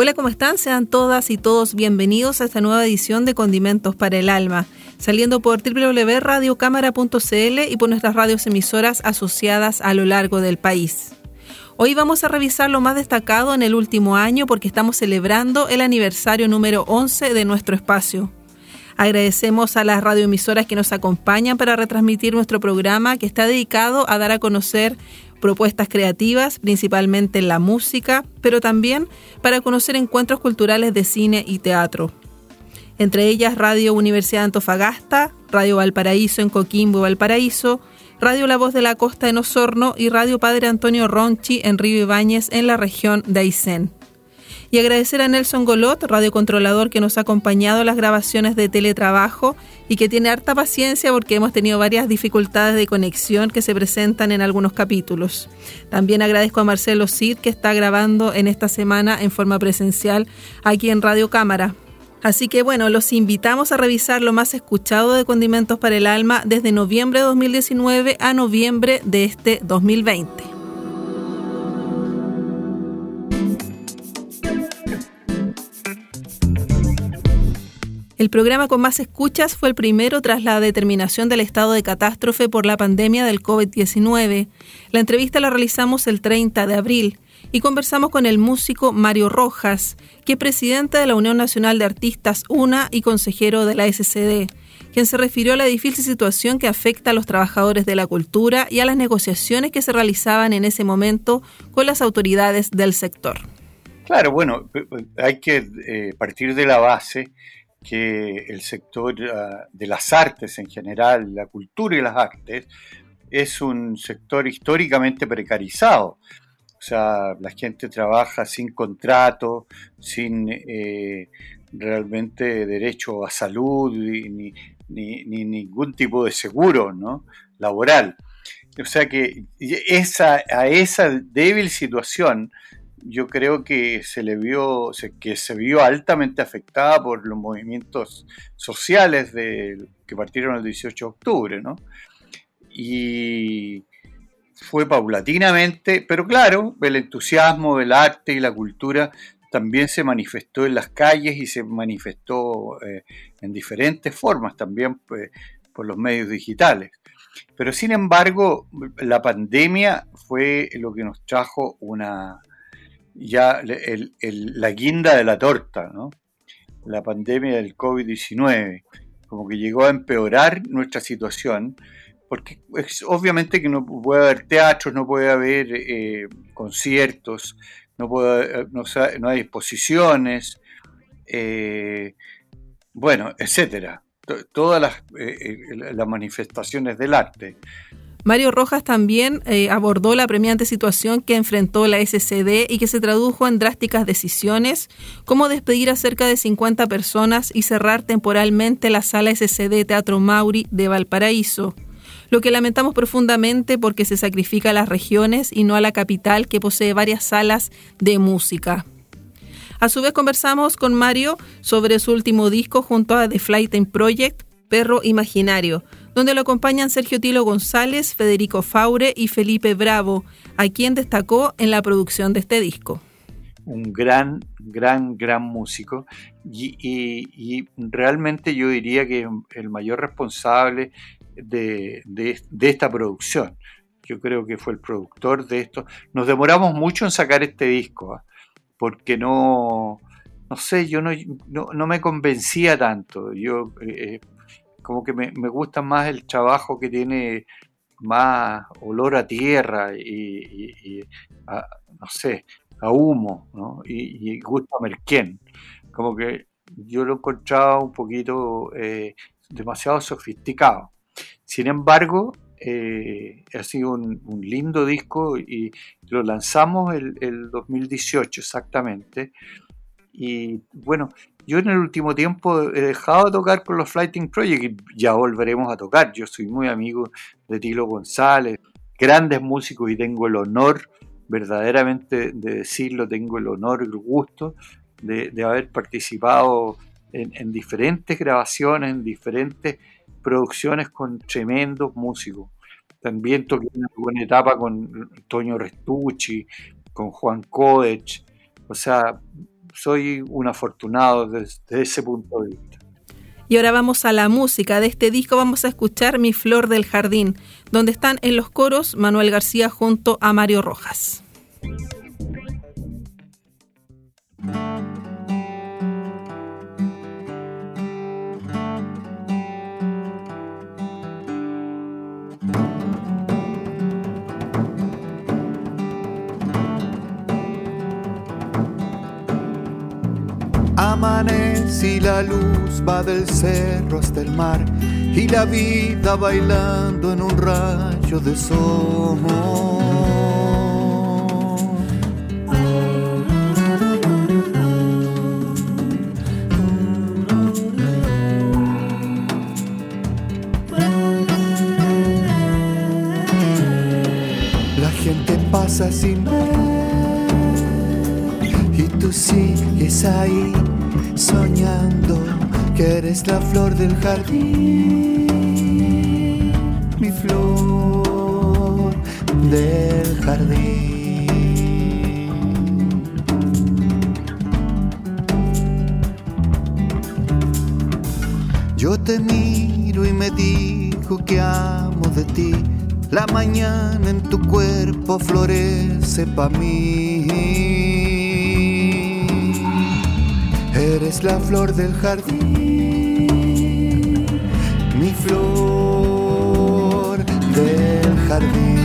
Hola, ¿cómo están? Sean todas y todos bienvenidos a esta nueva edición de Condimentos para el Alma, saliendo por www.radiocámara.cl y por nuestras radios emisoras asociadas a lo largo del país. Hoy vamos a revisar lo más destacado en el último año porque estamos celebrando el aniversario número 11 de nuestro espacio. Agradecemos a las radioemisoras que nos acompañan para retransmitir nuestro programa que está dedicado a dar a conocer propuestas creativas, principalmente en la música, pero también para conocer encuentros culturales de cine y teatro. Entre ellas Radio Universidad de Antofagasta, Radio Valparaíso en Coquimbo, Valparaíso, Radio La Voz de la Costa en Osorno y Radio Padre Antonio Ronchi en Río Ibáñez en la región de Aysén y agradecer a Nelson Golot, radiocontrolador que nos ha acompañado en las grabaciones de teletrabajo y que tiene harta paciencia porque hemos tenido varias dificultades de conexión que se presentan en algunos capítulos. También agradezco a Marcelo Cid que está grabando en esta semana en forma presencial aquí en Radio Cámara. Así que bueno, los invitamos a revisar lo más escuchado de Condimentos para el Alma desde noviembre de 2019 a noviembre de este 2020. El programa con más escuchas fue el primero tras la determinación del estado de catástrofe por la pandemia del COVID-19. La entrevista la realizamos el 30 de abril y conversamos con el músico Mario Rojas, que es presidente de la Unión Nacional de Artistas UNA y consejero de la SCD, quien se refirió a la difícil situación que afecta a los trabajadores de la cultura y a las negociaciones que se realizaban en ese momento con las autoridades del sector. Claro, bueno, hay que eh, partir de la base que el sector ah, de las artes en general, la cultura y las artes, es un sector históricamente precarizado. O sea, la gente trabaja sin contrato, sin eh, realmente derecho a salud ni, ningún tipo de seguro ¿no? laboral. O sea que esa, a esa débil situación yo creo que se le vio, que se vio altamente afectada por los movimientos sociales que partieron el 18 de octubre, ¿no? Y fue paulatinamente, pero claro, el entusiasmo del arte y la cultura también se manifestó en las calles y se manifestó eh, en diferentes formas, también pues, por los medios digitales. Pero sin embargo, la pandemia fue lo que nos trajo una, ya la guinda de la torta, ¿no? La pandemia del COVID-19, como que llegó a empeorar nuestra situación, porque es, obviamente que no puede haber teatros, no puede haber eh, conciertos, no, puede, no, hay exposiciones, eh, bueno, etcétera. Todas las, eh, las manifestaciones del arte. Mario Rojas también eh, abordó la premiante situación que enfrentó la SCD y que se tradujo en drásticas decisiones, como despedir a cerca de 50 personas y cerrar temporalmente la sala SCD Teatro Mauri de Valparaíso, lo que lamentamos profundamente porque se sacrifica a las regiones y no a la capital que posee varias salas de música. A su vez conversamos con Mario sobre su último disco junto a The Flighting Project, Perro Imaginario, donde lo acompañan Sergio Tilo González, Federico Faure y Felipe Bravo, a quien destacó en la producción de este disco. Un gran, gran, gran músico y, realmente yo diría que el mayor responsable de, esta producción. Yo creo que fue el productor de esto. Nos demoramos mucho en sacar este disco, ¿ah? porque no, no sé, yo no, no, me convencía tanto. Yo eh, como que me, gusta más el trabajo que tiene más olor a tierra y, no sé, a humo. Y, y gusto a merquén. Como que yo lo encontraba un poquito eh, demasiado sofisticado. Sin embargo, eh, ha sido un, lindo disco y lo lanzamos el, el 2018 exactamente. Y bueno, yo en el último tiempo he dejado de tocar con los Flighting Project y ya volveremos a tocar. Yo soy muy amigo de Tilo González, grandes músicos y tengo el honor, verdaderamente de decirlo, tengo el honor y el gusto de, haber participado en, diferentes grabaciones, en diferentes producciones con tremendos músicos. También toqué una buena etapa con Toño Restucci, con Juan Kodech. O sea, soy un afortunado desde ese punto de vista. Y ahora vamos a la música. De este disco vamos a escuchar Mi Flor del Jardín, donde están en los coros Manuel García junto a Mario Rojas. Amanece y la luz va del cerro hasta el mar y la vida bailando en un rayo de sol. La gente pasa sin ver y tú sigues ahí soñando que eres la flor del jardín, mi flor del jardín. Yo te miro y me digo que amo de ti. La mañana en tu cuerpo florece pa' mí. Eres la flor del jardín, mi flor del jardín.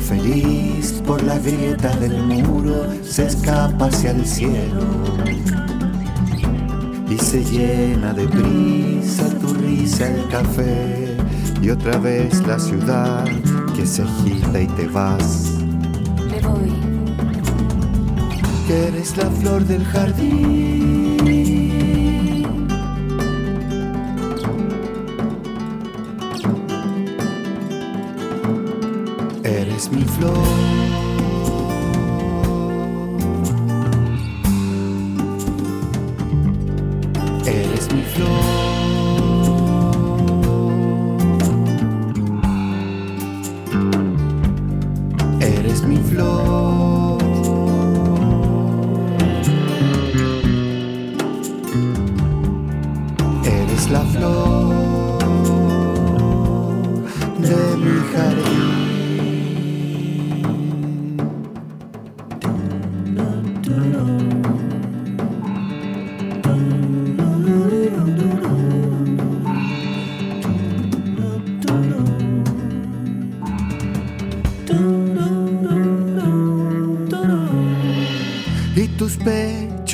feliz por la grieta del muro se escapa hacia el cielo y se llena de brisa tu risa el café y otra vez la ciudad que se agita y te vas. Me voy. Que eres la flor del jardín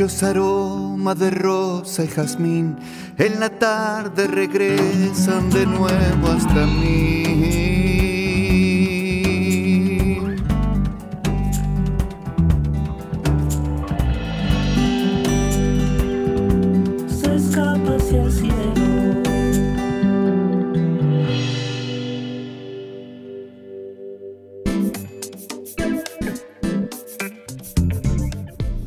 aroma de rosa y jazmín, en la tarde regresan de nuevo hasta mí.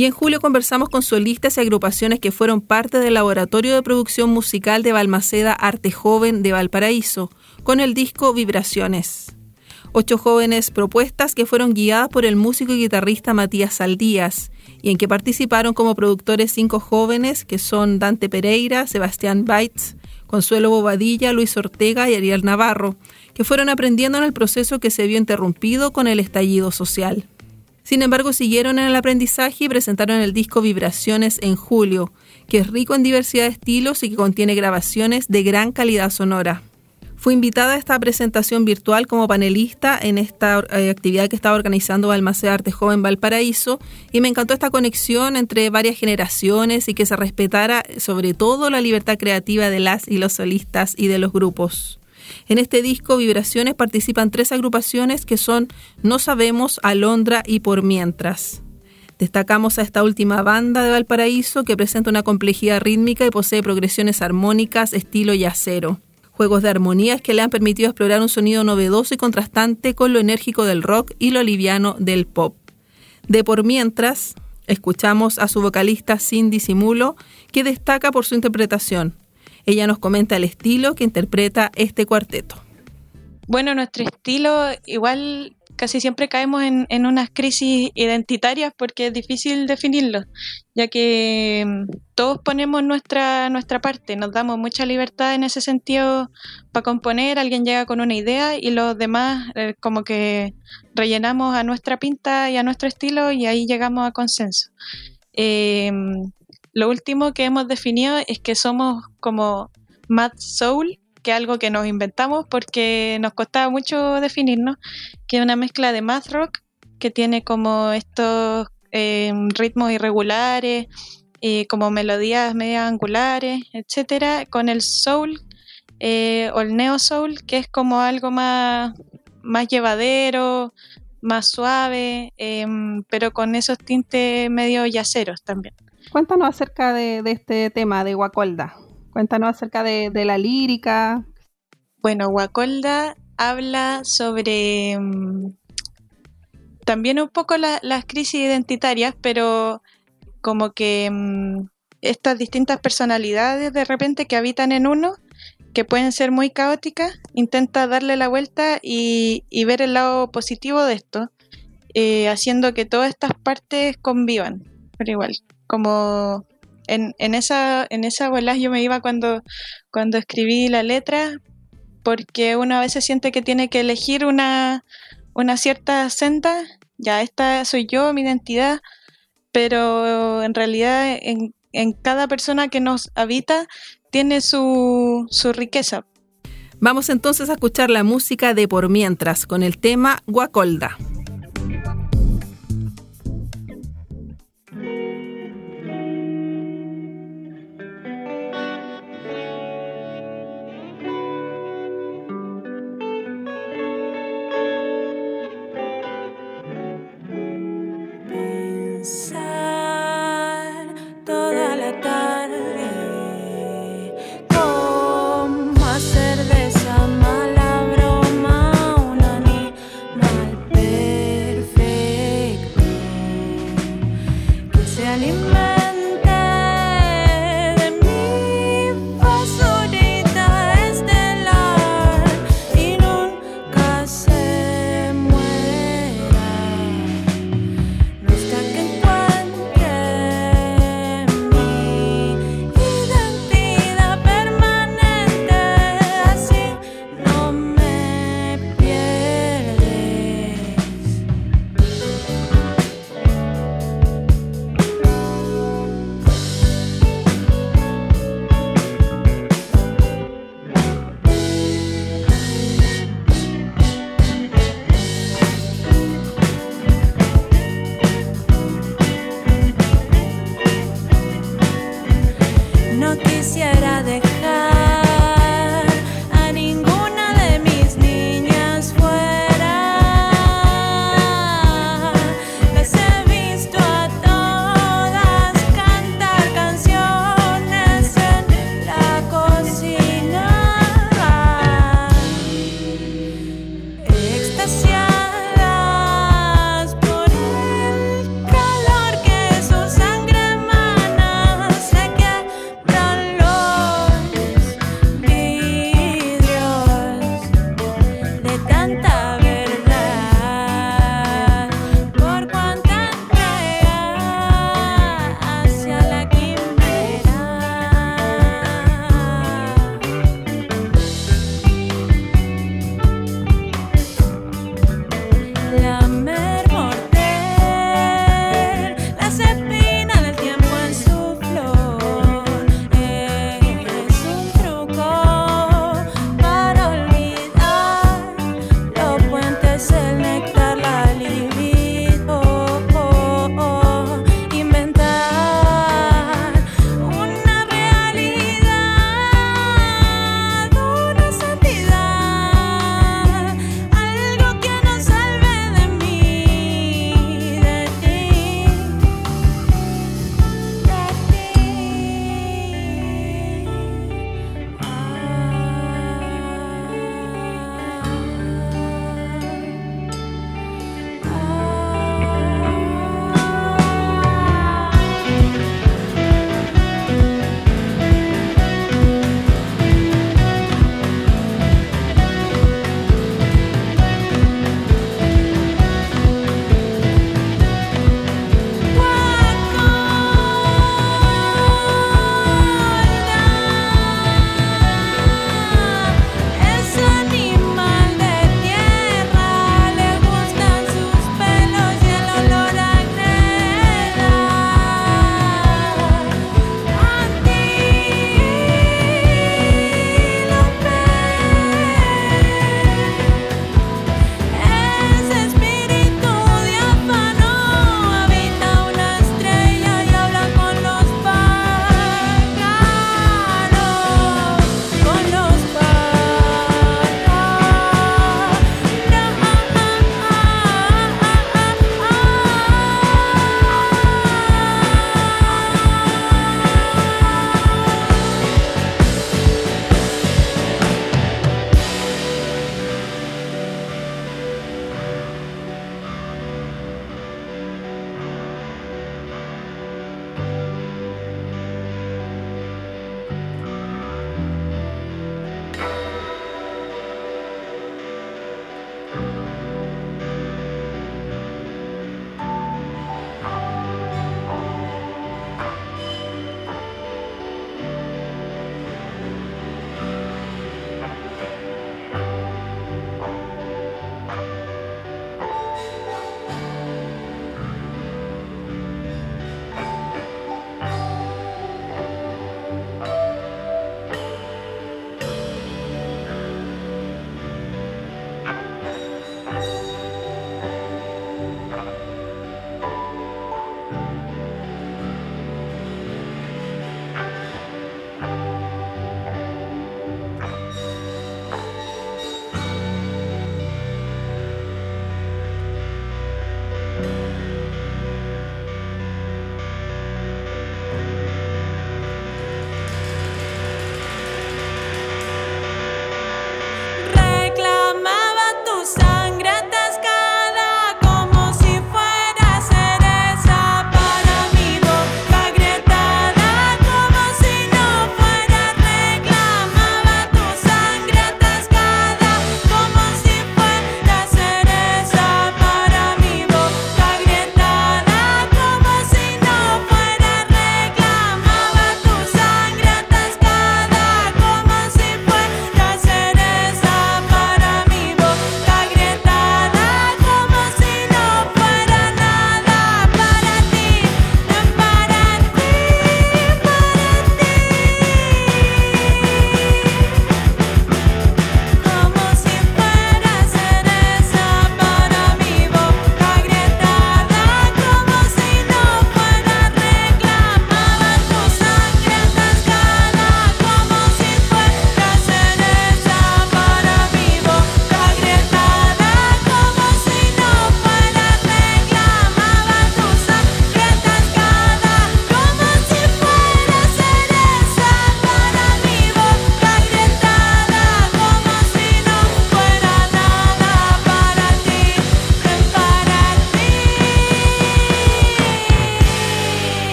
Y en julio conversamos con solistas y agrupaciones que fueron parte del laboratorio de producción musical de Balmaceda Arte Joven de Valparaíso, con el disco Vibraciones. Ocho jóvenes propuestas que fueron guiadas por el músico y guitarrista Matías Saldías, y en que participaron como productores cinco jóvenes que son Dante Pereira, Sebastián Baitz, Consuelo Bobadilla, Luis Ortega y Ariel Navarro, que fueron aprendiendo en el proceso que se vio interrumpido con el estallido social. Sin embargo, siguieron en el aprendizaje y presentaron el disco Vibraciones en julio, que es rico en diversidad de estilos y que contiene grabaciones de gran calidad sonora. Fui invitada a esta presentación virtual como panelista en esta eh, actividad que estaba organizando Balmaceda Arte Joven Valparaíso y me encantó esta conexión entre varias generaciones y que se respetara sobre todo la libertad creativa de las y los solistas y de los grupos. En este disco Vibraciones participan tres agrupaciones que son No Sabemos, Alondra y Por Mientras. Destacamos a esta última banda de Valparaíso que presenta una complejidad rítmica y posee progresiones armónicas estilo yacero juegos de armonías que le han permitido explorar un sonido novedoso y contrastante con lo enérgico del rock y lo liviano del pop. De por mientras, escuchamos a su vocalista sin disimulo, que destaca por su interpretación. Ella nos comenta el estilo que interpreta este cuarteto. Bueno, nuestro estilo igual casi siempre caemos en, en, unas crisis identitarias porque es difícil definirlo, ya que mm, todos ponemos nuestra, nuestra parte, nos damos mucha libertad en ese sentido para componer, alguien llega con una idea y los demás eh, como que rellenamos a nuestra pinta y a nuestro estilo y ahí llegamos a consenso. Eh, lo último que hemos definido es que somos como Mad Soul, que es algo que nos inventamos porque nos costaba mucho definirnos, que es una mezcla de math rock que tiene como estos eh, ritmos irregulares, eh, como melodías medio angulares, etcétera, con el soul eh, o el neo soul, que es como algo más, más llevadero, más suave, em, pero con esos tintes medio yaceros también. Cuéntanos acerca de, este tema de Guacolda. Cuéntanos acerca de, la lírica. Bueno, Guacolda habla sobre um, también un poco la, las crisis identitarias, pero como que um, estas distintas personalidades de repente que habitan en uno, que pueden ser muy caóticas, intenta darle la vuelta y, ver el lado positivo de esto, eh, haciendo que todas estas partes convivan, pero igual, como en, en, esa, en esa bola yo me iba cuando, cuando escribí la letra, porque uno a veces siente que tiene que elegir una, una cierta senda, ya esta soy yo, mi identidad, pero en realidad en, en cada persona que nos habita tiene su, su riqueza. Vamos entonces a escuchar la música de Por Mientras con el tema Guacolda.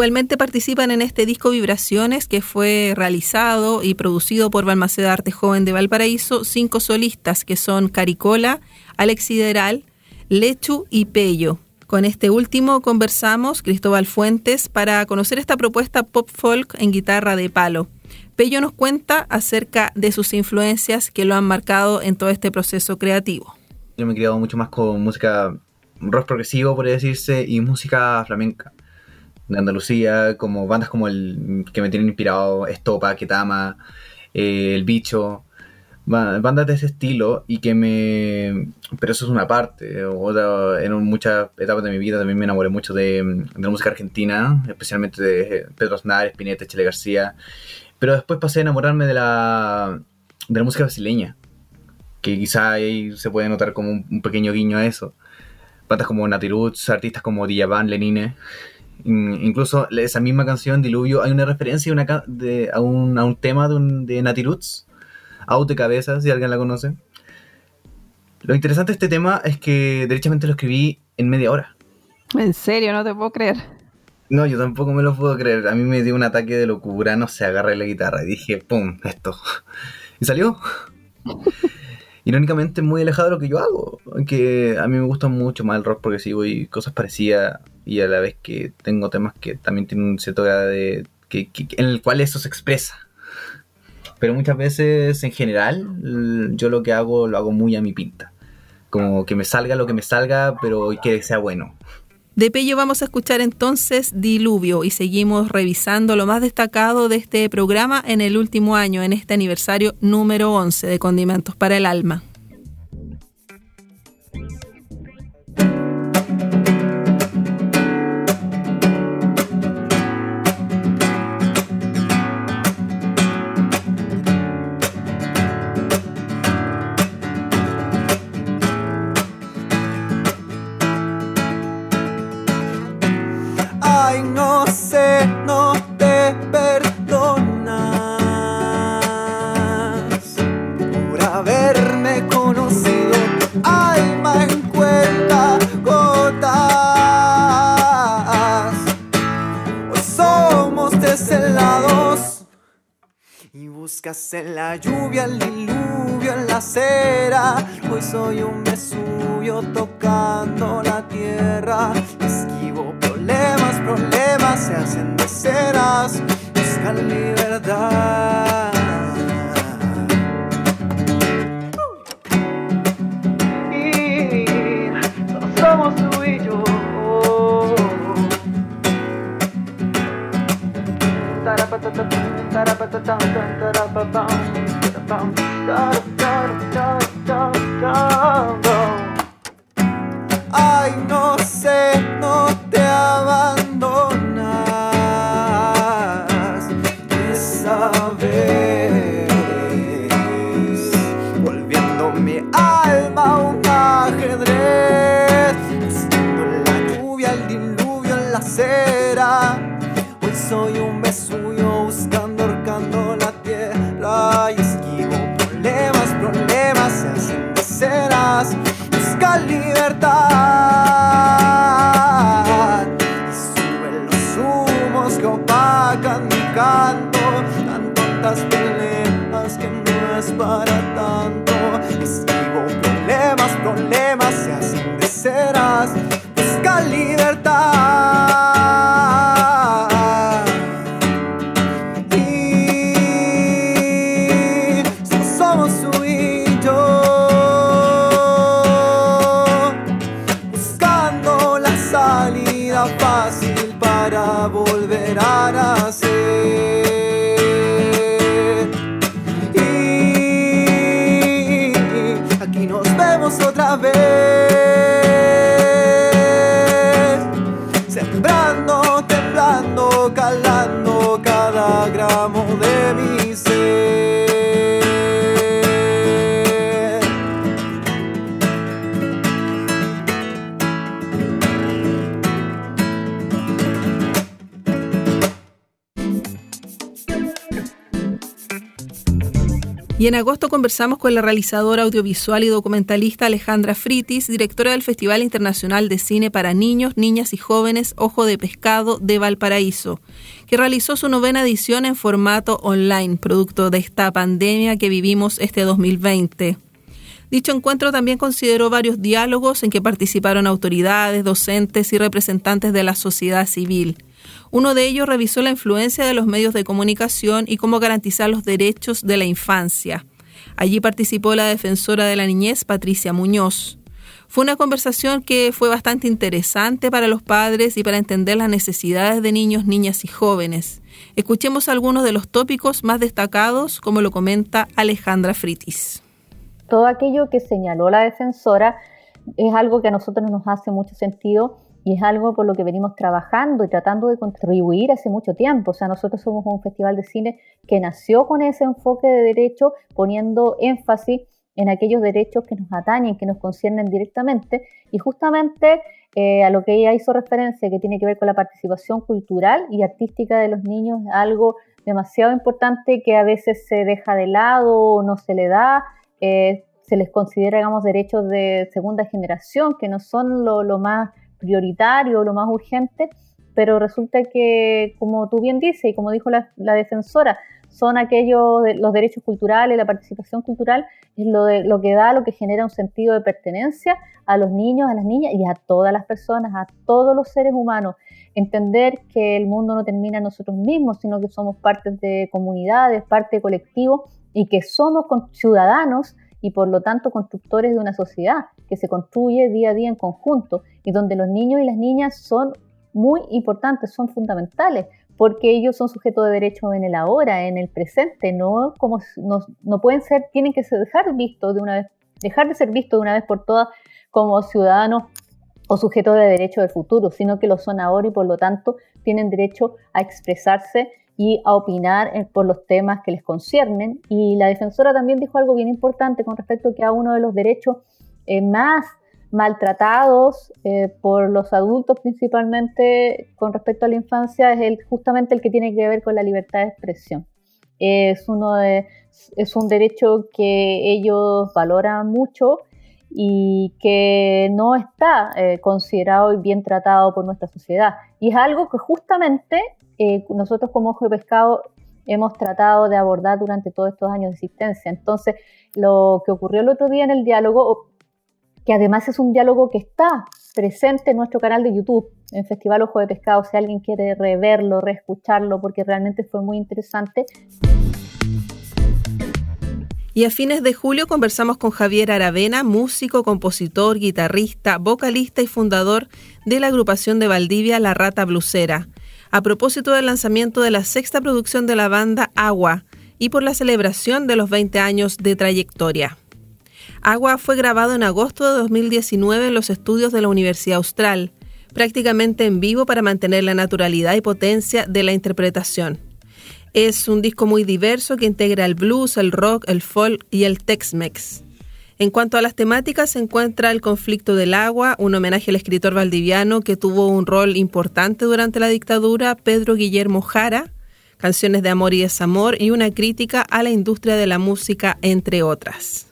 Igualmente participan en este disco Vibraciones que fue realizado y producido por Balmaceda Arte Joven de Valparaíso cinco solistas que son Caricola, Alex Sideral, Lechu y Pello. Con este último conversamos, Cristóbal Fuentes, para conocer esta propuesta pop folk en guitarra de palo. Pello nos cuenta acerca de sus influencias que lo han marcado en todo este proceso creativo. Yo me he criado mucho más con música rock progresivo, por decirse, y música flamenca de Andalucía, como bandas como el que me tienen inspirado, Estopa, Ketama, eh, El Bicho, bandas de ese estilo y que me... Pero eso es una parte. Otra, en muchas etapas de mi vida también me enamoré mucho de, la música argentina, especialmente de Pedro Aznar, Spinetta, Chile García. Pero después pasé a enamorarme de la, de la música brasileña, que quizá ahí se puede notar como un, pequeño guiño a eso. Bandas como Natiruts, artistas como Diaban, Lenine. Incluso esa misma canción, Diluvio, hay una referencia de, a, un, a un tema de, un, de Natiruts Out de cabeza, si alguien la conoce. Lo interesante de este tema es que derechamente lo escribí en media hora. ¿En serio? No te puedo creer. No, yo tampoco me lo puedo creer. A mí me dio un ataque de locura, no sé, agarré la guitarra y dije, ¡pum! Esto. Y salió. Irónicamente muy alejado de lo que yo hago. Aunque a mí me gusta mucho más el rock progresivo y cosas parecidas. Y a la vez que tengo temas que también tienen un cierto grado de... en el cual eso se expresa. Pero muchas veces, en general, yo lo que hago lo hago muy a mi pinta. Como que me salga lo que me salga, pero que sea bueno. De Pello vamos a escuchar entonces Diluvio y seguimos revisando lo más destacado de este programa en el último año, en este aniversario número 11 de Condimentos para el Alma. En la lluvia, el diluvio en la acera. Hoy soy un Vesubio tocando la tierra. Esquivo problemas, problemas se hacen de ceras. Buscan libertad. Y somos tú y yo. Ay, no sé, no te abandonas. Esa vez, volviendo mi alma un ajedrez, buscando la lluvia, el diluvio en la acera. Hoy soy otra vez. Sembrando, temblando, calando Y en agosto conversamos con la realizadora audiovisual y documentalista Alejandra Fritis, directora del Festival Internacional de Cine para Niños, Niñas y Jóvenes Ojo de Pescado de Valparaíso, que realizó su novena edición en formato online, producto de esta pandemia que vivimos este 2020. Dicho encuentro también consideró varios diálogos en que participaron autoridades, docentes y representantes de la sociedad civil. Uno de ellos revisó la influencia de los medios de comunicación y cómo garantizar los derechos de la infancia. Allí participó la defensora de la niñez, Patricia Muñoz. Fue una conversación que fue bastante interesante para los padres y para entender las necesidades de niños, niñas y jóvenes. Escuchemos algunos de los tópicos más destacados, como lo comenta Alejandra Fritis. Todo aquello que señaló la defensora es algo que a nosotros nos hace mucho sentido y es algo por lo que venimos trabajando y tratando de contribuir hace mucho tiempo. O sea, nosotros somos un festival de cine que nació con ese enfoque de derecho, poniendo énfasis en aquellos derechos que nos atañen, que nos conciernen directamente, y justamente eh, a lo que ella hizo referencia, que tiene que ver con la participación cultural y artística de los niños, algo demasiado importante que a veces se deja de lado o no se le da, eh, se les considera, digamos, derechos de segunda generación, que no son lo, lo más prioritario, lo más urgente, pero resulta que, como tú bien dices y como dijo la, defensora, son aquellos, los derechos culturales, la participación cultural, es lo, de, lo que da, lo que genera un sentido de pertenencia a los niños, a las niñas y a todas las personas, a todos los seres humanos. Entender que el mundo no termina en nosotros mismos, sino que somos parte de comunidades, parte de colectivos y que somos ciudadanos y por lo tanto constructores de una sociedad que se construye día a día en conjunto y donde los niños y las niñas son muy importantes, son fundamentales, porque ellos son sujetos de derecho en el ahora, en el presente, no como no, no pueden ser, tienen que dejar visto de una vez, dejar de ser vistos de una vez por todas como ciudadanos o sujetos de derecho del futuro, sino que lo son ahora y por lo tanto tienen derecho a expresarse y a opinar eh, por los temas que les conciernen. Y la defensora también dijo algo bien importante con respecto que a uno de los derechos eh, más maltratados eh, por los adultos principalmente con respecto a la infancia es el, justamente el que tiene que ver con la libertad de expresión. Es, uno es un derecho que ellos valoran mucho y que no está considerado y bien tratado por nuestra sociedad. Y es algo que justamente eh, nosotros como Ojo de Pescado hemos tratado de abordar durante todos estos años de existencia. Entonces, lo que ocurrió el otro día en el diálogo, que además es un diálogo que está presente en nuestro canal de YouTube, en Festival Ojo de Pescado, si alguien quiere reverlo, reescucharlo, porque realmente fue muy interesante. Y a fines de julio conversamos con Javier Aravena, músico, compositor, guitarrista, vocalista y fundador de la agrupación de Valdivia La Rata Blusera a propósito del lanzamiento de la sexta producción de la banda Agua y por la celebración de los 20 años de trayectoria. Agua fue grabado en agosto de 2019 en los estudios de la Universidad Austral, prácticamente en vivo para mantener la naturalidad y potencia de la interpretación. Es un disco muy diverso que integra el blues, el rock, el folk y el Tex-Mex. En cuanto a las temáticas, se encuentra el conflicto del agua, un homenaje al escritor valdiviano que tuvo un rol importante durante la dictadura, Pedro Guillermo Jara, canciones de amor y desamor y una crítica a la industria de la música, entre otras.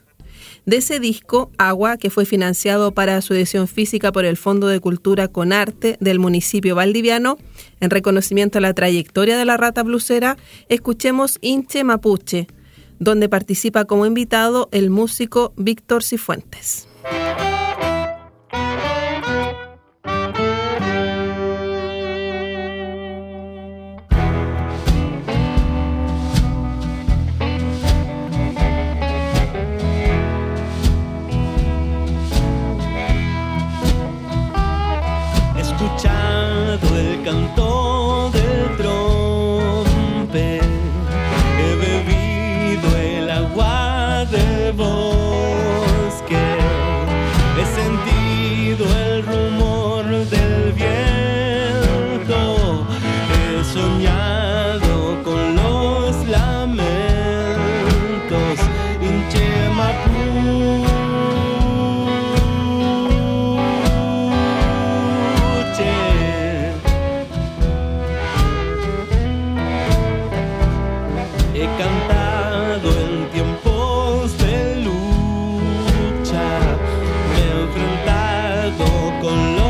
De ese disco, Agua, que fue financiado para su edición física por el Fondo de Cultura con Arte del municipio valdiviano, en reconocimiento a la trayectoria de la rata blusera, escuchemos Inche Mapuche, donde participa como invitado el músico Víctor Cifuentes. cantó con los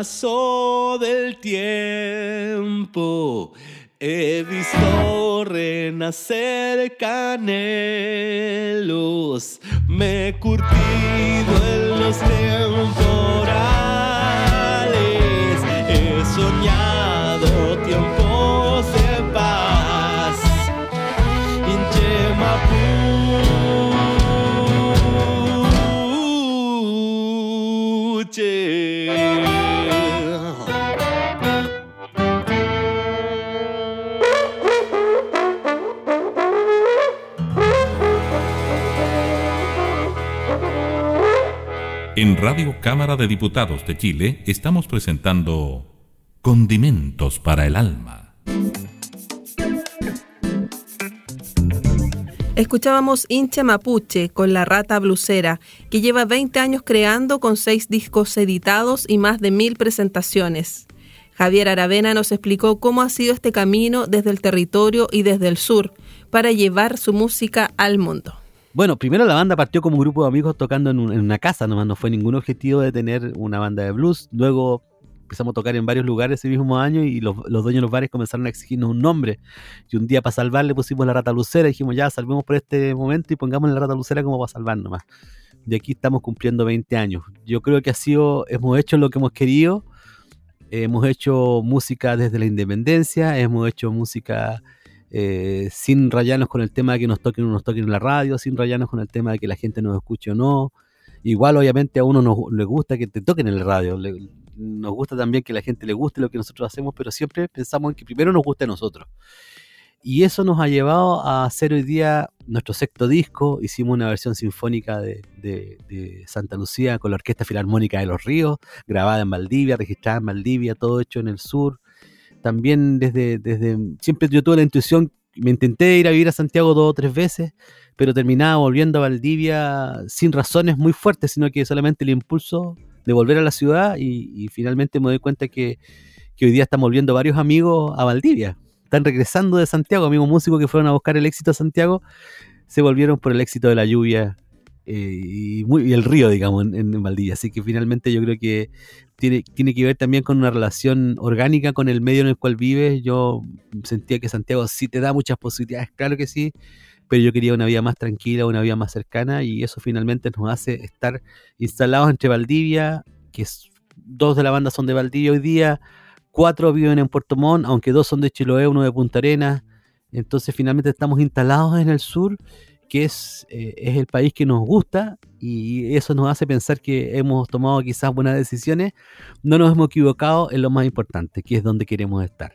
paso del tiempo. He visto renacer canelos, me he curtido en los temporales, he soñado En Radio Cámara de Diputados de Chile estamos presentando Condimentos para el Alma. Escuchábamos Hincha Mapuche con La Rata Blusera, que lleva 20 años creando con seis discos editados y más de mil presentaciones. Javier Aravena nos explicó cómo ha sido este camino desde el territorio y desde el sur para llevar su música al mundo. Bueno, primero la banda partió como un grupo de amigos tocando en, una casa, nomás no fue ningún objetivo de tener una banda de blues. Luego empezamos a tocar en varios lugares ese mismo año y los, dueños de los bares comenzaron a exigirnos un nombre. Y un día para salvar le pusimos la rata lucera y dijimos ya, salvemos por este momento y pongamos la rata lucera como para salvar nomás. De aquí estamos cumpliendo 20 años. Yo creo que ha sido, hemos hecho lo que hemos querido. Hemos hecho música desde la independencia, hemos hecho música eh, sin rayarnos con el tema de que nos toquen o nos toquen en la radio, sin rayarnos con el tema de que la gente nos escuche o no. Igual obviamente a uno nos, le gusta que te toquen en la radio, nos gusta también que la gente le guste lo que nosotros hacemos, pero siempre pensamos en que primero nos guste a nosotros. Y eso nos ha llevado a hacer hoy día nuestro sexto disco. Hicimos una versión sinfónica de, de, Santa Lucía con la Orquesta Filarmónica de los Ríos, grabada en Valdivia, registrada en Valdivia, todo hecho en el sur también desde, desde siempre yo tuve la intuición, me intenté ir a vivir a Santiago dos o tres veces, pero terminaba volviendo a Valdivia sin razones muy fuertes, sino que solamente el impulso de volver a la ciudad y, finalmente me doy cuenta que, que, hoy día están volviendo varios amigos a Valdivia. Están regresando de Santiago, amigos músicos que fueron a buscar el éxito a Santiago, se volvieron por el éxito de la lluvia y, muy, el río, digamos, en, en, Valdivia. Así que finalmente yo creo que tiene, tiene que ver también con una relación orgánica con el medio en el cual vives. Yo sentía que Santiago sí te da muchas posibilidades, claro que sí, pero yo quería una vida más tranquila, una vida más cercana y eso finalmente nos hace estar instalados entre Valdivia, que dos de la banda son de Valdivia hoy día, cuatro viven en Puerto Montt, aunque dos son de Chiloé, uno de Punta Arenas. Entonces finalmente estamos instalados en el sur, que es, eh, es el país que nos gusta y eso nos hace pensar que hemos tomado quizás buenas decisiones. No nos hemos equivocado en lo más importante, que es donde queremos estar.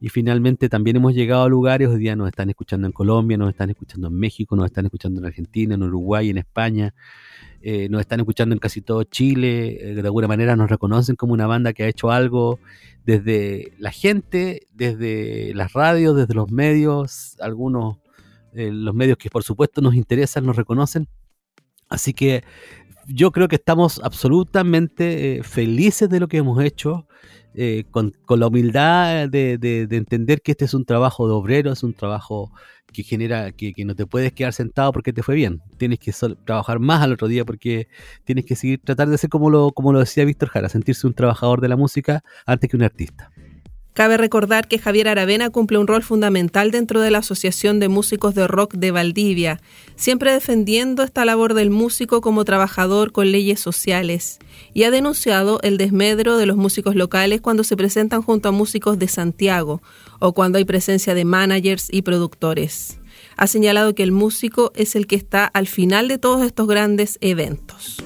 Y finalmente también hemos llegado a lugares, hoy día nos están escuchando en Colombia, nos están escuchando en México, nos están escuchando en Argentina, en Uruguay, en España, eh, nos están escuchando en casi todo Chile, eh, de alguna manera nos reconocen como una banda que ha hecho algo desde la gente, desde las radios, desde los medios, algunos, eh, los medios que por supuesto nos interesan, nos reconocen. Así que yo creo que estamos absolutamente eh, felices de lo que hemos hecho. Eh, con, la humildad de, entender que este es un trabajo de obrero, es un trabajo que genera, que, no te puedes quedar sentado porque te fue bien. Tienes que trabajar más al otro día porque tienes que seguir, tratar de ser como lo, como lo decía Víctor Jara, sentirse un trabajador de la música antes que un artista. Cabe recordar que Javier Aravena cumple un rol fundamental dentro de la Asociación de Músicos de Rock de Valdivia, siempre defendiendo esta labor del músico como trabajador con leyes sociales, y ha denunciado el desmedro de los músicos locales cuando se presentan junto a músicos de Santiago o cuando hay presencia de managers y productores. Ha señalado que el músico es el que está al final de todos estos grandes eventos.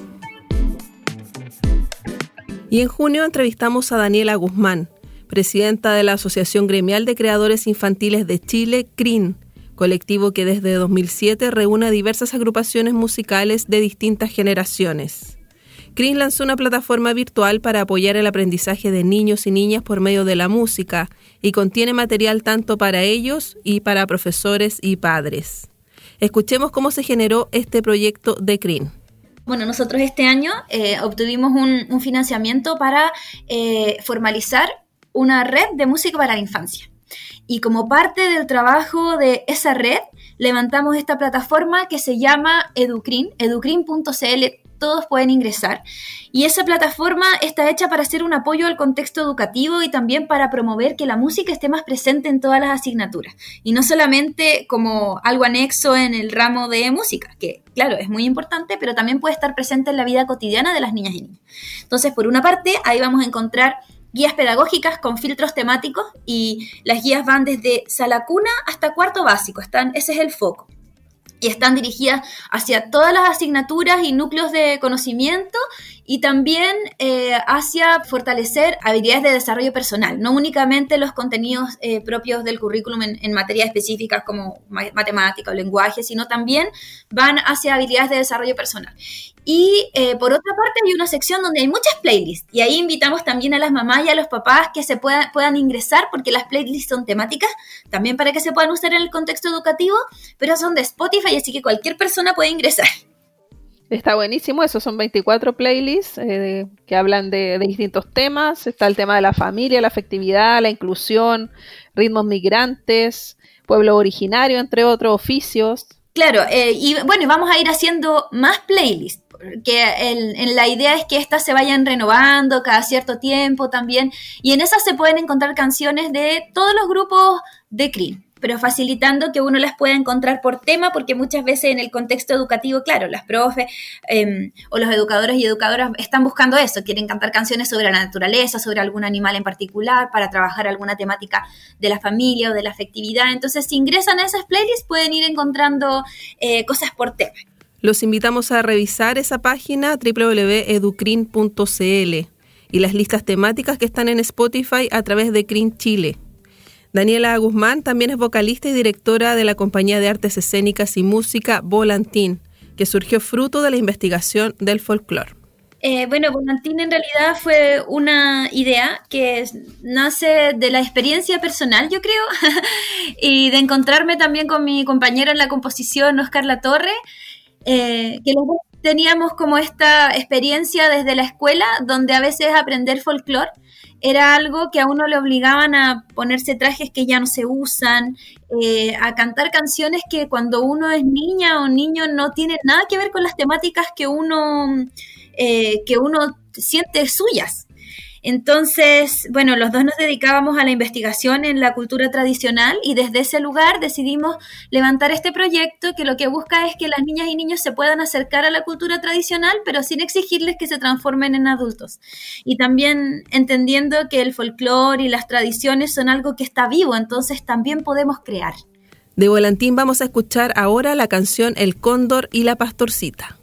Y en junio entrevistamos a Daniela Guzmán, presidenta de la Asociación Gremial de Creadores Infantiles de Chile, CRIN, colectivo que desde 2007 reúne a diversas agrupaciones musicales de distintas generaciones. CRIN lanzó una plataforma virtual para apoyar el aprendizaje de niños y niñas por medio de la música y contiene material tanto para ellos y para profesores y padres. Escuchemos cómo se generó este proyecto de CRIN. Bueno, nosotros este año eh, obtuvimos un, financiamiento para eh, formalizar una red de música para la infancia. Y como parte del trabajo de esa red, levantamos esta plataforma que se llama Educrin, educrin.cl, todos pueden ingresar. Y esa plataforma está hecha para hacer un apoyo al contexto educativo y también para promover que la música esté más presente en todas las asignaturas. Y no solamente como algo anexo en el ramo de música, que claro, es muy importante, pero también puede estar presente en la vida cotidiana de las niñas y niños. Entonces, por una parte, ahí vamos a encontrar guías pedagógicas con filtros temáticos y las guías van desde sala cuna hasta cuarto básico, están, ese es el foco. Y están dirigidas hacia todas las asignaturas y núcleos de conocimiento y también eh, hacia fortalecer habilidades de desarrollo personal, no únicamente los contenidos eh, propios del currículum en, materias específicas como matemática o lenguaje, sino también van hacia habilidades de desarrollo personal. Y eh, por otra parte hay una sección donde hay muchas playlists y ahí invitamos también a las mamás y a los papás que se puedan, puedan ingresar porque las playlists son temáticas, también para que se puedan usar en el contexto educativo, pero son de Spotify, así que cualquier persona puede ingresar. Está buenísimo, esos son 24 playlists eh, que hablan de, distintos temas. Está el tema de la familia, la afectividad, la inclusión, ritmos migrantes, pueblo originario, entre otros oficios. Claro, eh, y bueno, vamos a ir haciendo más playlists, porque en la idea es que estas se vayan renovando cada cierto tiempo también, y en esas se pueden encontrar canciones de todos los grupos de CRIM pero facilitando que uno las pueda encontrar por tema, porque muchas veces en el contexto educativo, claro, las profes em, o los educadores y educadoras están buscando eso, quieren cantar canciones sobre la naturaleza, sobre algún animal en particular, para trabajar alguna temática de la familia o de la afectividad. Entonces, si ingresan a esas playlists, pueden ir encontrando eh, cosas por tema. Los invitamos a revisar esa página www.educrin.cl y las listas temáticas que están en Spotify a través de CRIN Chile. Daniela Guzmán también es vocalista y directora de la compañía de artes escénicas y música Volantín, que surgió fruto de la investigación del folclore. Eh, bueno, Volantín en realidad fue una idea que nace de la experiencia personal, yo creo, y de encontrarme también con mi compañero en la composición, Oscar Latorre, eh, que teníamos como esta experiencia desde la escuela, donde a veces aprender folclore era algo que a uno le obligaban a ponerse trajes que ya no se usan, eh, a cantar canciones que cuando uno es niña o niño no tienen nada que ver con las temáticas que uno, eh, que uno siente suyas. Entonces, bueno, los dos nos dedicábamos a la investigación en la cultura tradicional y desde ese lugar decidimos levantar este proyecto que lo que busca es que las niñas y niños se puedan acercar a la cultura tradicional, pero sin exigirles que se transformen en adultos. Y también entendiendo que el folclore y las tradiciones son algo que está vivo, entonces también podemos crear. De Volantín vamos a escuchar ahora la canción El Cóndor y la Pastorcita.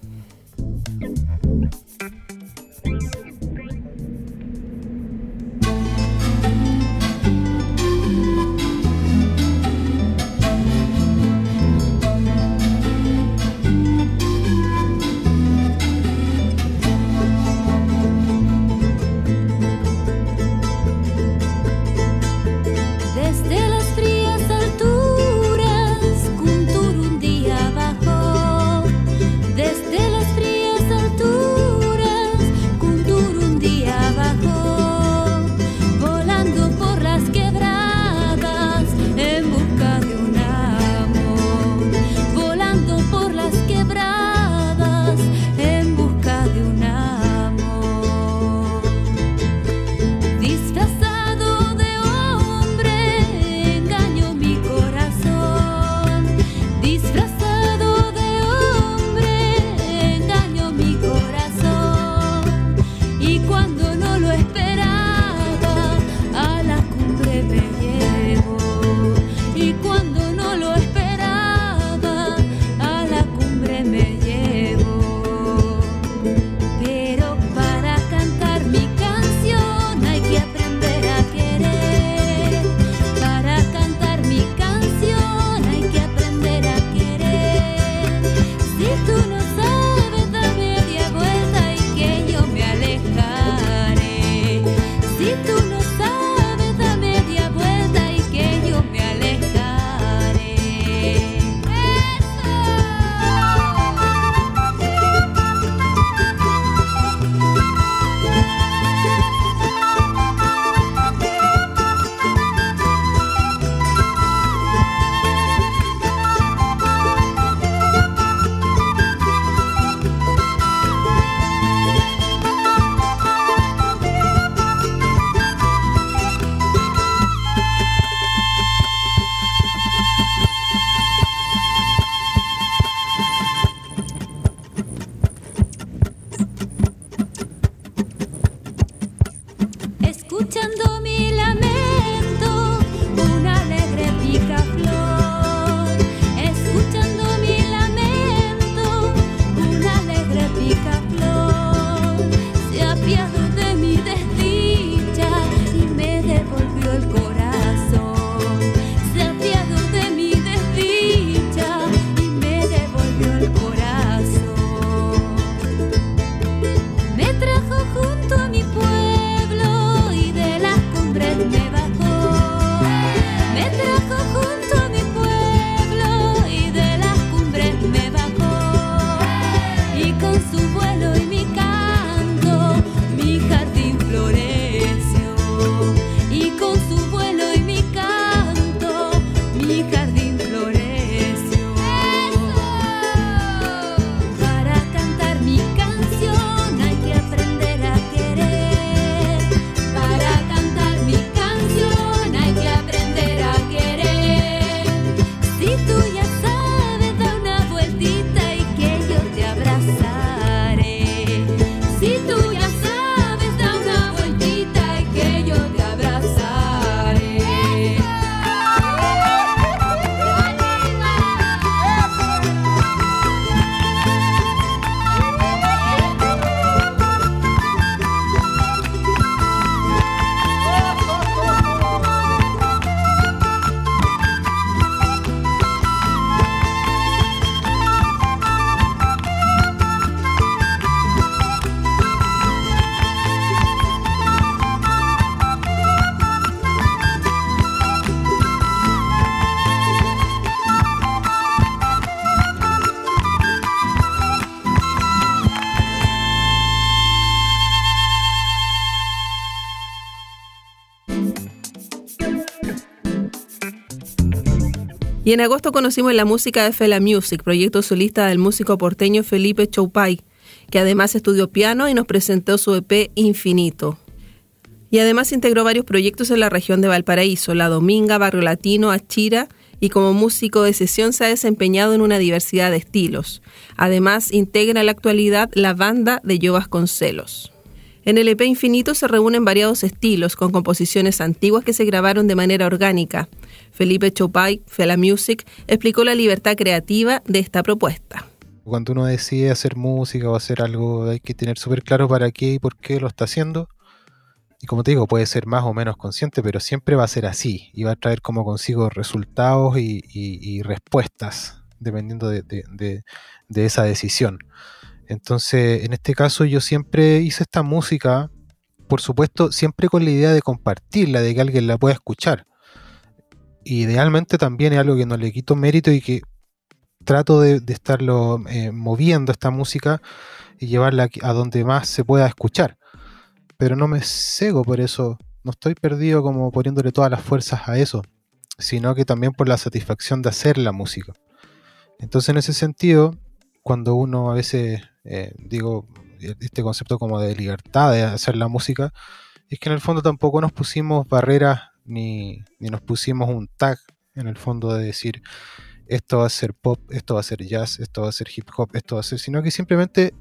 En agosto conocimos la música de Fela Music, proyecto solista del músico porteño Felipe Choupay, que además estudió piano y nos presentó su EP Infinito. Y además integró varios proyectos en la región de Valparaíso, La Dominga, Barrio Latino, Achira, y como músico de sesión se ha desempeñado en una diversidad de estilos. Además, integra en la actualidad la banda de Yo Vasconcelos. En el EP Infinito se reúnen variados estilos, con composiciones antiguas que se grabaron de manera orgánica. Felipe Chopay, Fela Music, explicó la libertad creativa de esta propuesta. Cuando uno decide hacer música o hacer algo, hay que tener súper claro para qué y por qué lo está haciendo. Y como te digo, puede ser más o menos consciente, pero siempre va a ser así y va a traer como consigo resultados y, respuestas dependiendo de, de- de- de esa decisión. Entonces, en este caso yo siempre hice esta música, por supuesto, siempre con la idea de compartirla, de que alguien la pueda escuchar. Idealmente también es algo que no le quito mérito y que trato de, estarlo eh, moviendo esta música y llevarla a donde más se pueda escuchar. Pero no me cego por eso, no estoy perdido como poniéndole todas las fuerzas a eso, sino que también por la satisfacción de hacer la música. Entonces en ese sentido, cuando uno a veces, eh, digo, este concepto como de libertad de hacer la música, es que en el fondo tampoco nos pusimos barreras ni, ni nos pusimos un tag en el fondo de decir esto va a ser pop, esto va a ser jazz, esto va a ser hip hop, esto va a ser, sino que simplemente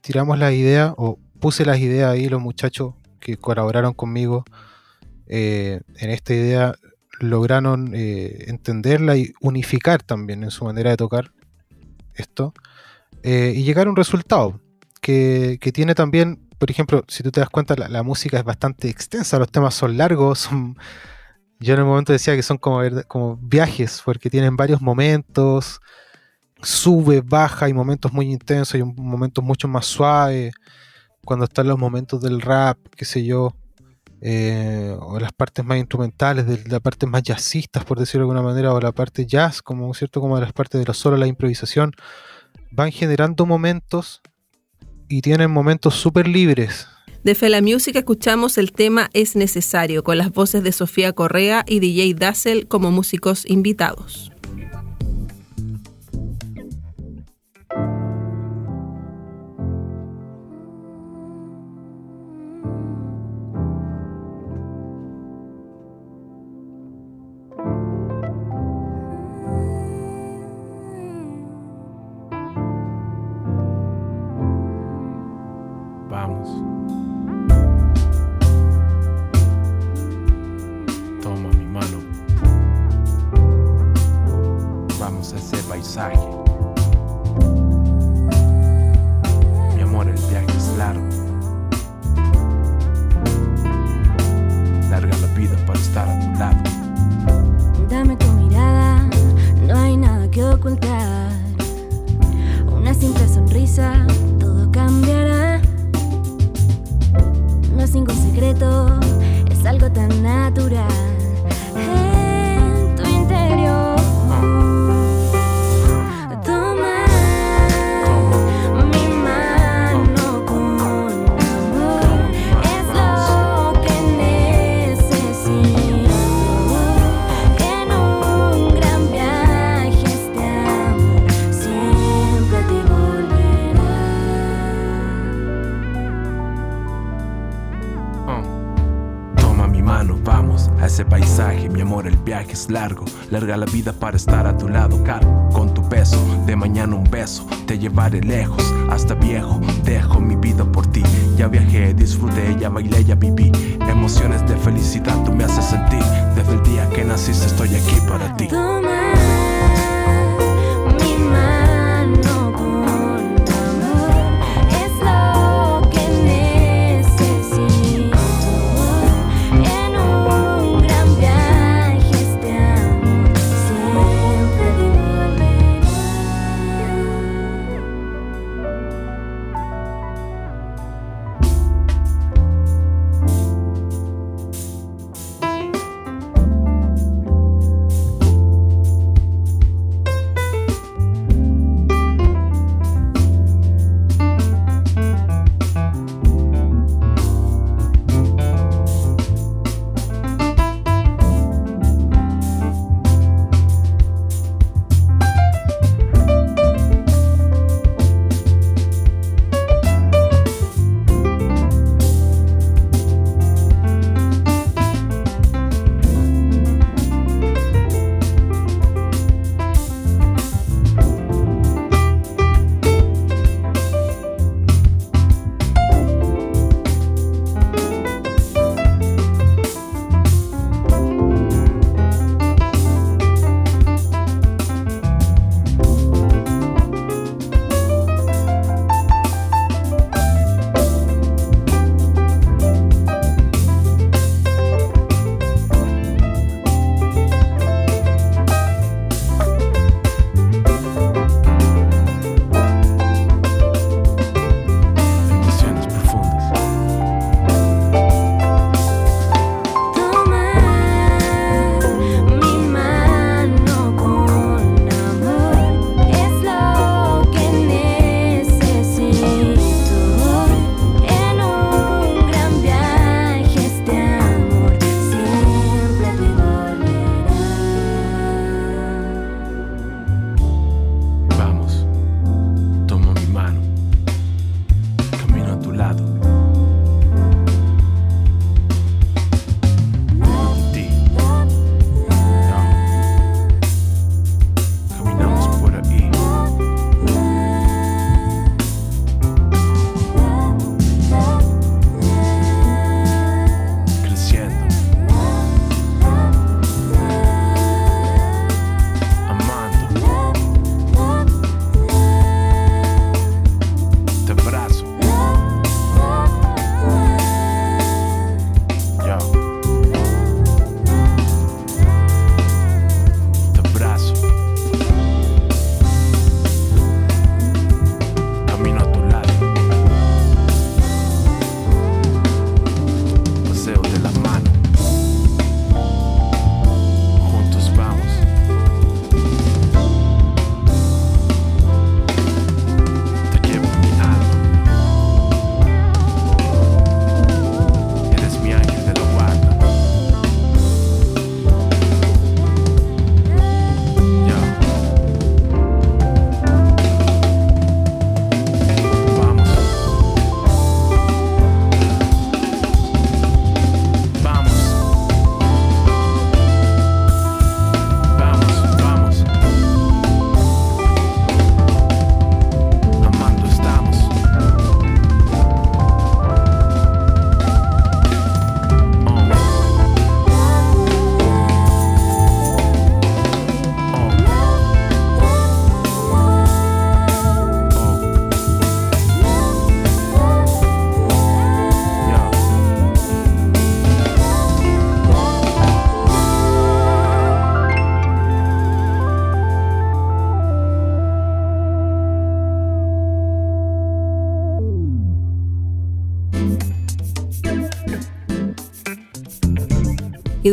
tiramos las ideas o puse las ideas ahí los muchachos que colaboraron conmigo eh, en esta idea lograron eh, entenderla y unificar también en su manera de tocar esto eh, y llegar a un resultado que, tiene también, por ejemplo, si tú te das cuenta, la, música es bastante extensa, los temas son largos, yo en el momento decía que son como, como viajes, porque tienen varios momentos, sube, baja, hay momentos muy intensos y un- momentos mucho más suaves, cuando están los momentos del rap, qué sé yo, eh, o las partes más instrumentales, de las partes más jazzistas, por decirlo de alguna manera, o la parte jazz, como cierto, como las partes de los solos, la improvisación, van generando momentos y tienen momentos súper libres. De Fela Music escuchamos el tema Es Necesario, con las voces de Sofía Correa y DJ Dazzle como músicos invitados. Viaje largo. Larga la vida para estar a tu lado, caro, con tu peso. De mañana un beso, te llevaré lejos, hasta viejo. Dejo mi vida por ti. Ya viajé, disfruté, ya bailé, ya viví. Emociones de felicidad tú me haces sentir. Desde el día que naciste estoy aquí para ti.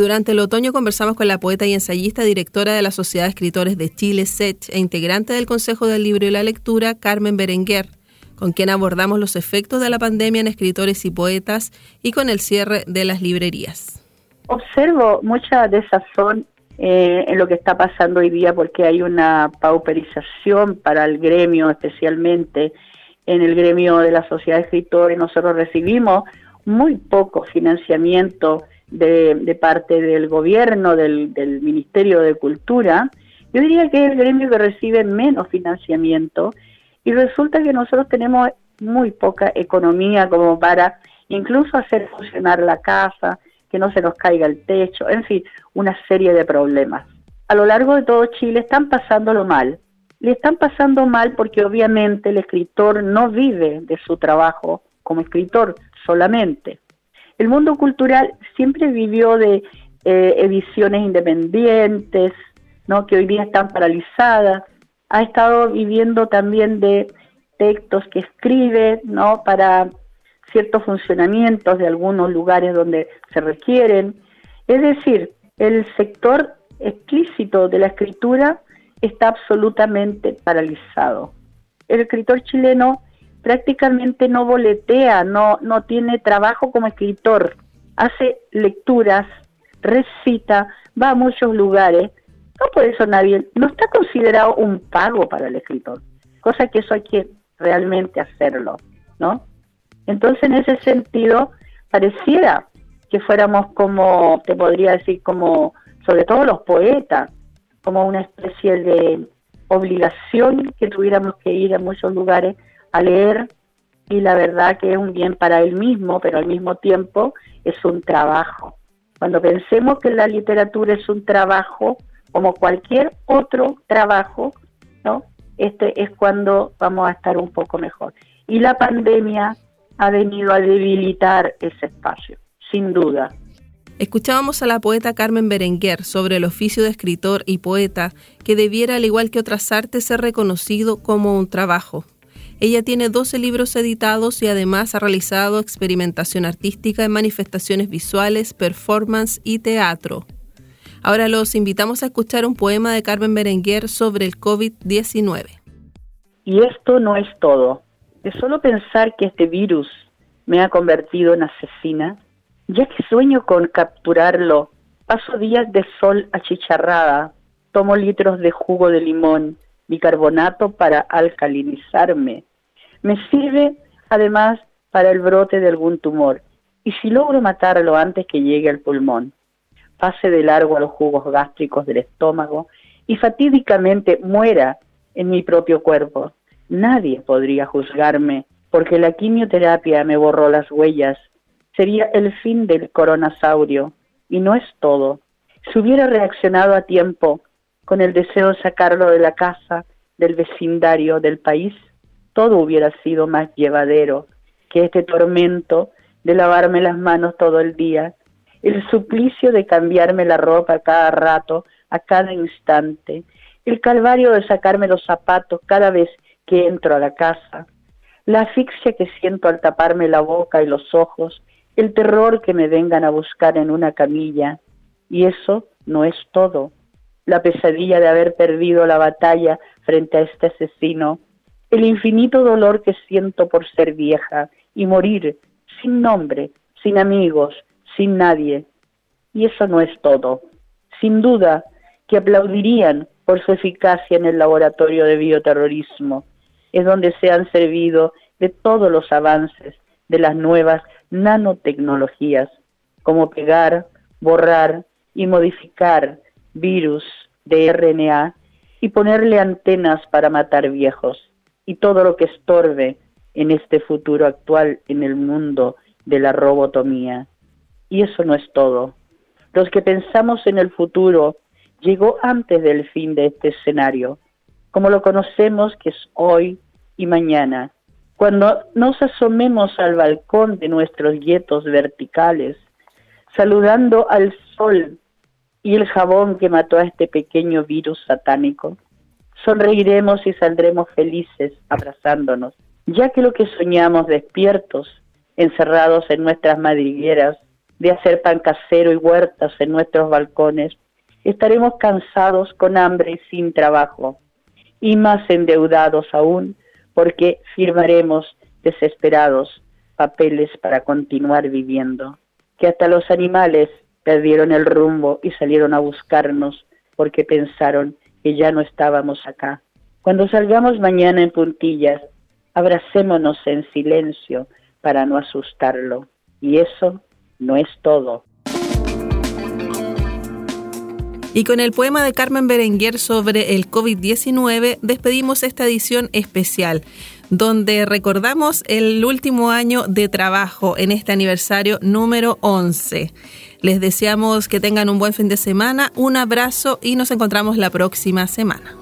Durante el otoño conversamos con la poeta y ensayista, directora de la Sociedad de Escritores de Chile, SET, e integrante del Consejo del Libro y la Lectura, Carmen Berenguer, con quien abordamos los efectos de la pandemia en escritores y poetas y con el cierre de las librerías. Observo mucha desazón eh, en lo que está pasando hoy día porque hay una pauperización para el gremio, especialmente en el gremio de la sociedad de escritores. Nosotros recibimos muy poco financiamiento de, parte del gobierno, del, del, Ministerio de Cultura, yo diría que es el gremio que recibe menos financiamiento y resulta que nosotros tenemos muy poca economía como para incluso hacer funcionar la casa, que no se nos caiga el techo, en fin, una serie de problemas. A lo largo de todo Chile están pasándolo mal. Le están pasando mal porque obviamente el escritor no vive de su trabajo como escritor solamente. El mundo cultural siempre vivió de eh, ediciones independientes, ¿no? que hoy día están paralizadas. Ha estado viviendo también de textos que escribe ¿no? para ciertos funcionamientos de algunos lugares donde se requieren. Es decir, el sector explícito de la escritura está absolutamente paralizado. El escritor chileno prácticamente no boletea, no, no tiene trabajo como escritor, hace lecturas, recita, va a muchos lugares. No por eso nadie, no está considerado un pago para el escritor, cosa que eso hay que realmente hacerlo, ¿no? Entonces, en ese sentido, pareciera que fuéramos como, te podría decir, como, sobre todo los poetas, como una especie de obligación que tuviéramos que ir a muchos lugares a leer y la verdad que es un bien para él mismo, pero al mismo tiempo es un trabajo. Cuando pensemos que la literatura es un trabajo, como cualquier otro trabajo, ¿no? Este es cuando vamos a estar un poco mejor. Y la pandemia ha venido a debilitar ese espacio, sin duda. Escuchábamos a la poeta Carmen Berenguer sobre el oficio de escritor y poeta que debiera, al igual que otras artes, ser reconocido como un trabajo. Ella tiene 12 libros editados y además ha realizado experimentación artística en manifestaciones visuales, performance y teatro. Ahora los invitamos a escuchar un poema de Carmen Berenguer sobre el COVID-19. Y esto no es todo. De solo pensar que este virus me ha convertido en asesina, ya que sueño con capturarlo, paso días de sol achicharrada, tomo litros de jugo de limón, bicarbonato para alcalinizarme. Me sirve además para el brote de algún tumor y si logro matarlo antes que llegue al pulmón, pase de largo a los jugos gástricos del estómago y fatídicamente muera en mi propio cuerpo, nadie podría juzgarme porque la quimioterapia me borró las huellas. Sería el fin del coronasaurio y no es todo. Si hubiera reaccionado a tiempo, con el deseo de sacarlo de la casa, del vecindario, del país, todo hubiera sido más llevadero que este tormento de lavarme las manos todo el día, el suplicio de cambiarme la ropa cada rato, a cada instante, el calvario de sacarme los zapatos cada vez que entro a la casa, la asfixia que siento al taparme la boca y los ojos, el terror que me vengan a buscar en una camilla. Y eso no es todo la pesadilla de haber perdido la batalla frente a este asesino, el infinito dolor que siento por ser vieja y morir sin nombre, sin amigos, sin nadie. Y eso no es todo. Sin duda que aplaudirían por su eficacia en el laboratorio de bioterrorismo, es donde se han servido de todos los avances de las nuevas nanotecnologías, como pegar, borrar y modificar virus de RNA y ponerle antenas para matar viejos y todo lo que estorbe en este futuro actual en el mundo de la robotomía. Y eso no es todo. Los que pensamos en el futuro llegó antes del fin de este escenario, como lo conocemos que es hoy y mañana. Cuando nos asomemos al balcón de nuestros guetos verticales, saludando al sol y el jabón que mató a este pequeño virus satánico. Sonreiremos y saldremos felices abrazándonos, ya que lo que soñamos despiertos, encerrados en nuestras madrigueras, de hacer pan casero y huertas en nuestros balcones, estaremos cansados con hambre y sin trabajo, y más endeudados aún porque firmaremos desesperados papeles para continuar viviendo, que hasta los animales perdieron el rumbo y salieron a buscarnos porque pensaron que ya no estábamos acá. Cuando salgamos mañana en puntillas, abracémonos en silencio para no asustarlo. Y eso no es todo. Y con el poema de Carmen Berenguer sobre el COVID-19 despedimos esta edición especial, donde recordamos el último año de trabajo en este aniversario número 11. Les deseamos que tengan un buen fin de semana, un abrazo y nos encontramos la próxima semana.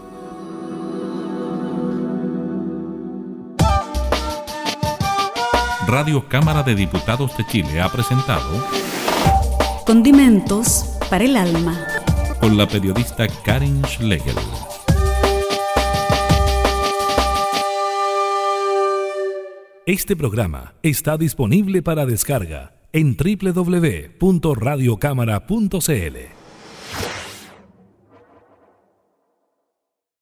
Radio Cámara de Diputados de Chile ha presentado Condimentos para el alma. Con la periodista Karin Schlegel. Este programa está disponible para descarga en www.radiocámara.cl.